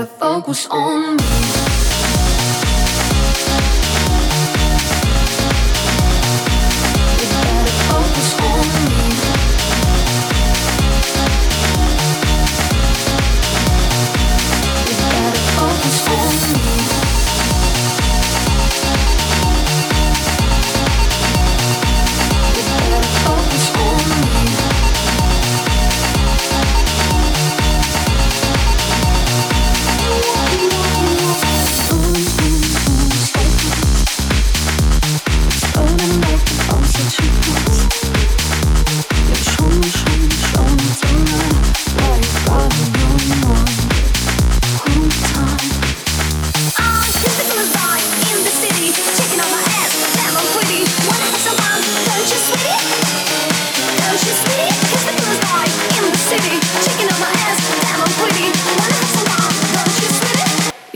gotta focus on me.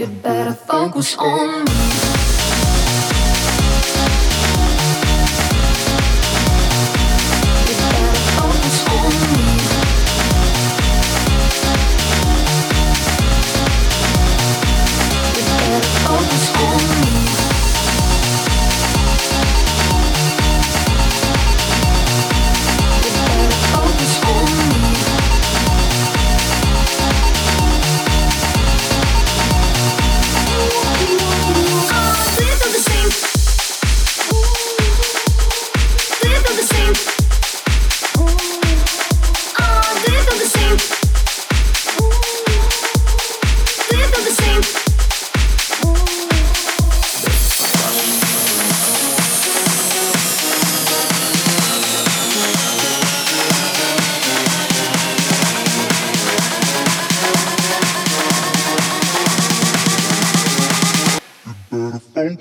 You better focus on me.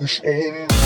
shame eh,